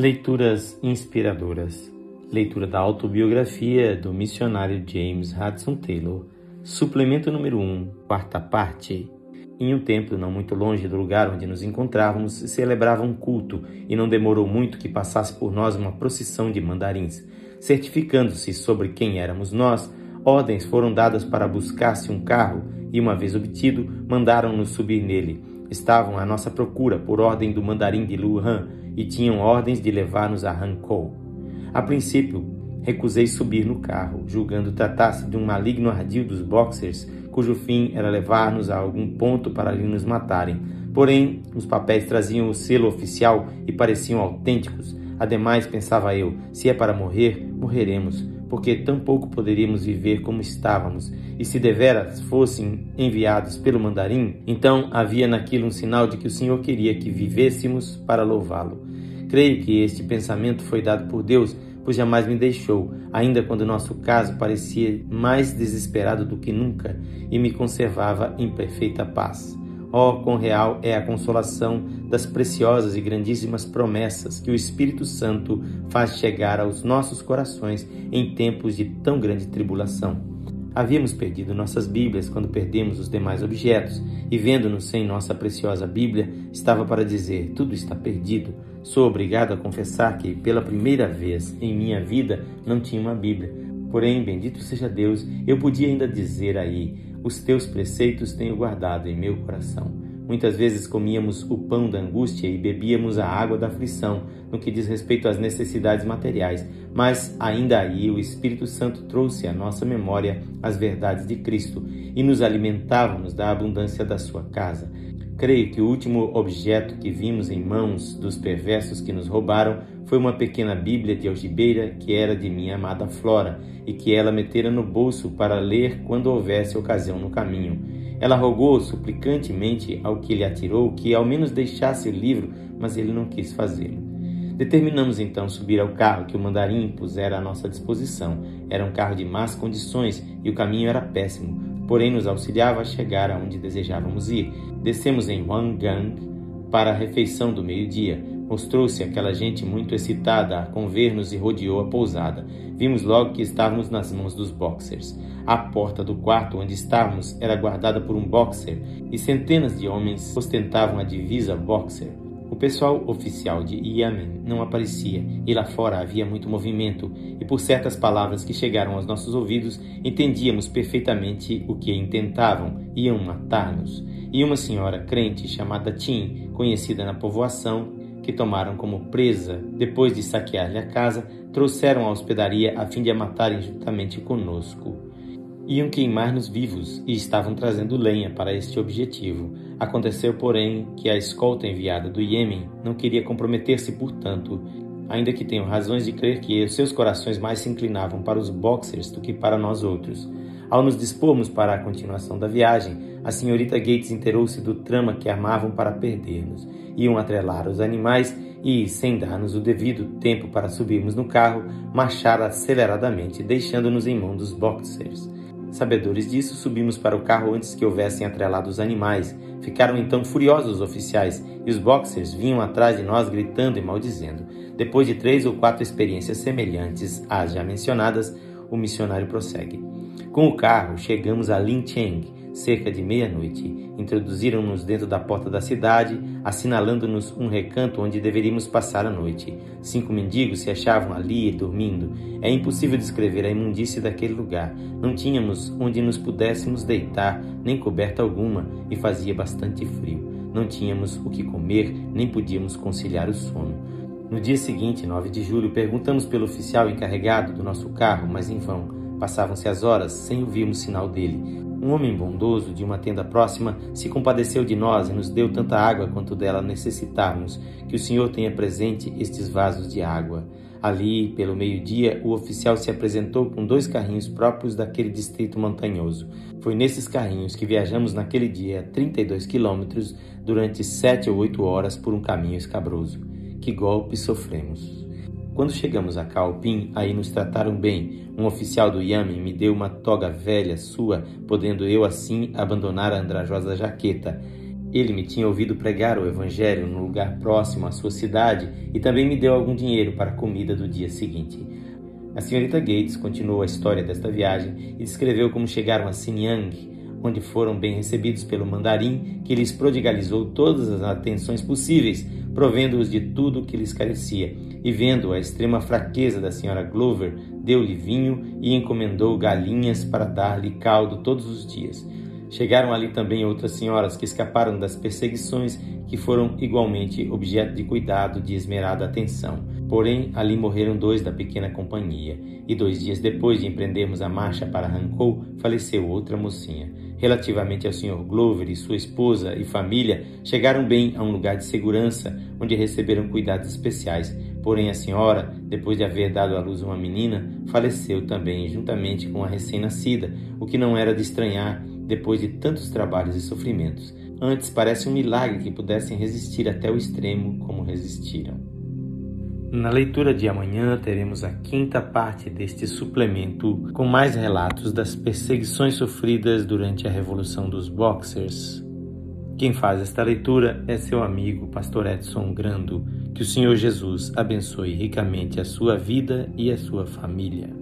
Leituras inspiradoras. Leitura da autobiografia do missionário James Hudson Taylor. Suplemento número 1, quarta parte. Em um templo não muito longe do lugar onde nos encontrávamos, celebrava um culto e não demorou muito que passasse por nós uma procissão de mandarins. Certificando-se sobre quem éramos nós, ordens foram dadas para buscar-se um carro e, uma vez obtido, mandaram-nos subir nele. Estavam à nossa procura por ordem do mandarim de Luhan e tinham ordens de levar-nos a Hankou. A princípio, recusei subir no carro, julgando tratar-se de um maligno ardil dos boxers cujo fim era levar-nos a algum ponto para ali nos matarem. Porém, os papéis traziam o selo oficial e pareciam autênticos. Ademais, pensava eu, se é para morrer, morreremos, porque tão pouco poderíamos viver como estávamos. E se deveras fossem enviados pelo mandarim, então havia naquilo um sinal de que o Senhor queria que vivêssemos para louvá-lo. Creio que este pensamento foi dado por Deus pois jamais me deixou, ainda quando nosso caso parecia mais desesperado do que nunca, e me conservava em perfeita paz. Oh, quão real é a consolação das preciosas e grandíssimas promessas que o Espírito Santo faz chegar aos nossos corações em tempos de tão grande tribulação. Havíamos perdido nossas Bíblias quando perdemos os demais objetos, e vendo-nos sem nossa preciosa Bíblia, estava para dizer: tudo está perdido. Sou obrigado a confessar que, pela primeira vez em minha vida, não tinha uma Bíblia. Porém, bendito seja Deus, eu podia ainda dizer aí: os teus preceitos tenho guardado em meu coração. Muitas vezes comíamos o pão da angústia e bebíamos a água da aflição, no que diz respeito às necessidades materiais, mas ainda aí o Espírito Santo trouxe à nossa memória as verdades de Cristo e nos alimentávamos da abundância da sua casa. Creio que o último objeto que vimos em mãos dos perversos que nos roubaram foi uma pequena Bíblia de algibeira que era de minha amada Flora e que ela metera no bolso para ler quando houvesse ocasião no caminho. Ela rogou suplicantemente ao que lhe atirou que ao menos deixasse o livro, mas ele não quis fazê-lo. Determinamos então subir ao carro que o mandarim pusera à nossa disposição. Era um carro de más condições e o caminho era péssimo, porém nos auxiliava a chegar aonde desejávamos ir. Descemos em Wangang para a refeição do meio-dia. Mostrou-se aquela gente muito excitada a conver-nos e rodeou a pousada. Vimos logo que estávamos nas mãos dos boxers. A porta do quarto onde estávamos era guardada por um boxer e centenas de homens ostentavam a divisa boxer. O pessoal oficial de Yemen não aparecia e lá fora havia muito movimento, e por certas palavras que chegaram aos nossos ouvidos entendíamos perfeitamente o que intentavam: iam matar-nos. E uma senhora crente chamada Tim, conhecida na povoação, que tomaram como presa depois de saquear-lhe a casa, trouxeram à hospedaria a fim de a matarem juntamente conosco. Iam queimar-nos vivos e estavam trazendo lenha para este objetivo. Aconteceu, porém, que a escolta enviada do Iêmen não queria comprometer-se, portanto, ainda que tenham razões de crer que seus corações mais se inclinavam para os boxers do que para nós outros. Ao nos dispormos para a continuação da viagem, a senhorita Gates inteirou-se do trama que armavam para perder-nos. Iam atrelar os animais e, sem dar-nos o devido tempo para subirmos no carro, marchar aceleradamente, deixando-nos em mão dos boxers. Sabedores disso, subimos para o carro antes que houvessem atrelado os animais. Ficaram então furiosos os oficiais e os boxers vinham atrás de nós gritando e maldizendo. Depois de três ou quatro experiências semelhantes às já mencionadas, o missionário prossegue. Com o carro, chegamos a Lincheng, cerca de meia-noite. Introduziram-nos dentro da porta da cidade, assinalando-nos um recanto onde deveríamos passar a noite. Cinco mendigos se achavam ali dormindo. É impossível descrever a imundície daquele lugar. Não tínhamos onde nos pudéssemos deitar, nem coberta alguma, e fazia bastante frio. Não tínhamos o que comer, nem podíamos conciliar o sono. No dia seguinte, 9 de julho, perguntamos pelo oficial encarregado do nosso carro, mas em vão. Passavam-se as horas sem ouvirmos sinal dele. Um homem bondoso de uma tenda próxima se compadeceu de nós e nos deu tanta água quanto dela necessitávamos. Que o Senhor tenha presente estes vasos de água. Ali, pelo meio-dia, o oficial se apresentou com dois carrinhos próprios daquele distrito montanhoso. Foi nesses carrinhos que viajamos naquele dia 32 quilômetros durante sete ou oito horas por um caminho escabroso. Que golpe sofremos! Quando chegamos a Calpim, aí nos trataram bem. Um oficial do Yamen me deu uma toga velha sua, podendo eu assim abandonar a andrajosa jaqueta. Ele me tinha ouvido pregar o Evangelho no lugar próximo à sua cidade e também me deu algum dinheiro para a comida do dia seguinte. A senhorita Gates continuou a história desta viagem e descreveu como chegaram a Sinyang, onde foram bem recebidos pelo mandarim, que lhes prodigalizou todas as atenções possíveis, provendo-os de tudo o que lhes carecia. E vendo a extrema fraqueza da senhora Glover, deu-lhe vinho e encomendou galinhas para dar-lhe caldo todos os dias. Chegaram ali também outras senhoras que escaparam das perseguições, que foram igualmente objeto de cuidado de esmerada atenção. Porém, ali morreram dois da pequena companhia, e dois dias depois de empreendermos a marcha para Rancou, faleceu outra mocinha. Relativamente ao Sr. Glover e sua esposa e família, chegaram bem a um lugar de segurança, onde receberam cuidados especiais. Porém, a senhora, depois de haver dado à luz uma menina, faleceu também, juntamente com a recém-nascida, o que não era de estranhar, depois de tantos trabalhos e sofrimentos. Antes parece um milagre que pudessem resistir até o extremo como resistiram. Na leitura de amanhã teremos a quinta parte deste suplemento com mais relatos das perseguições sofridas durante a Revolução dos Boxers. Quem faz esta leitura é seu amigo, Pastor Edson Grando. Que o Senhor Jesus abençoe ricamente a sua vida e a sua família.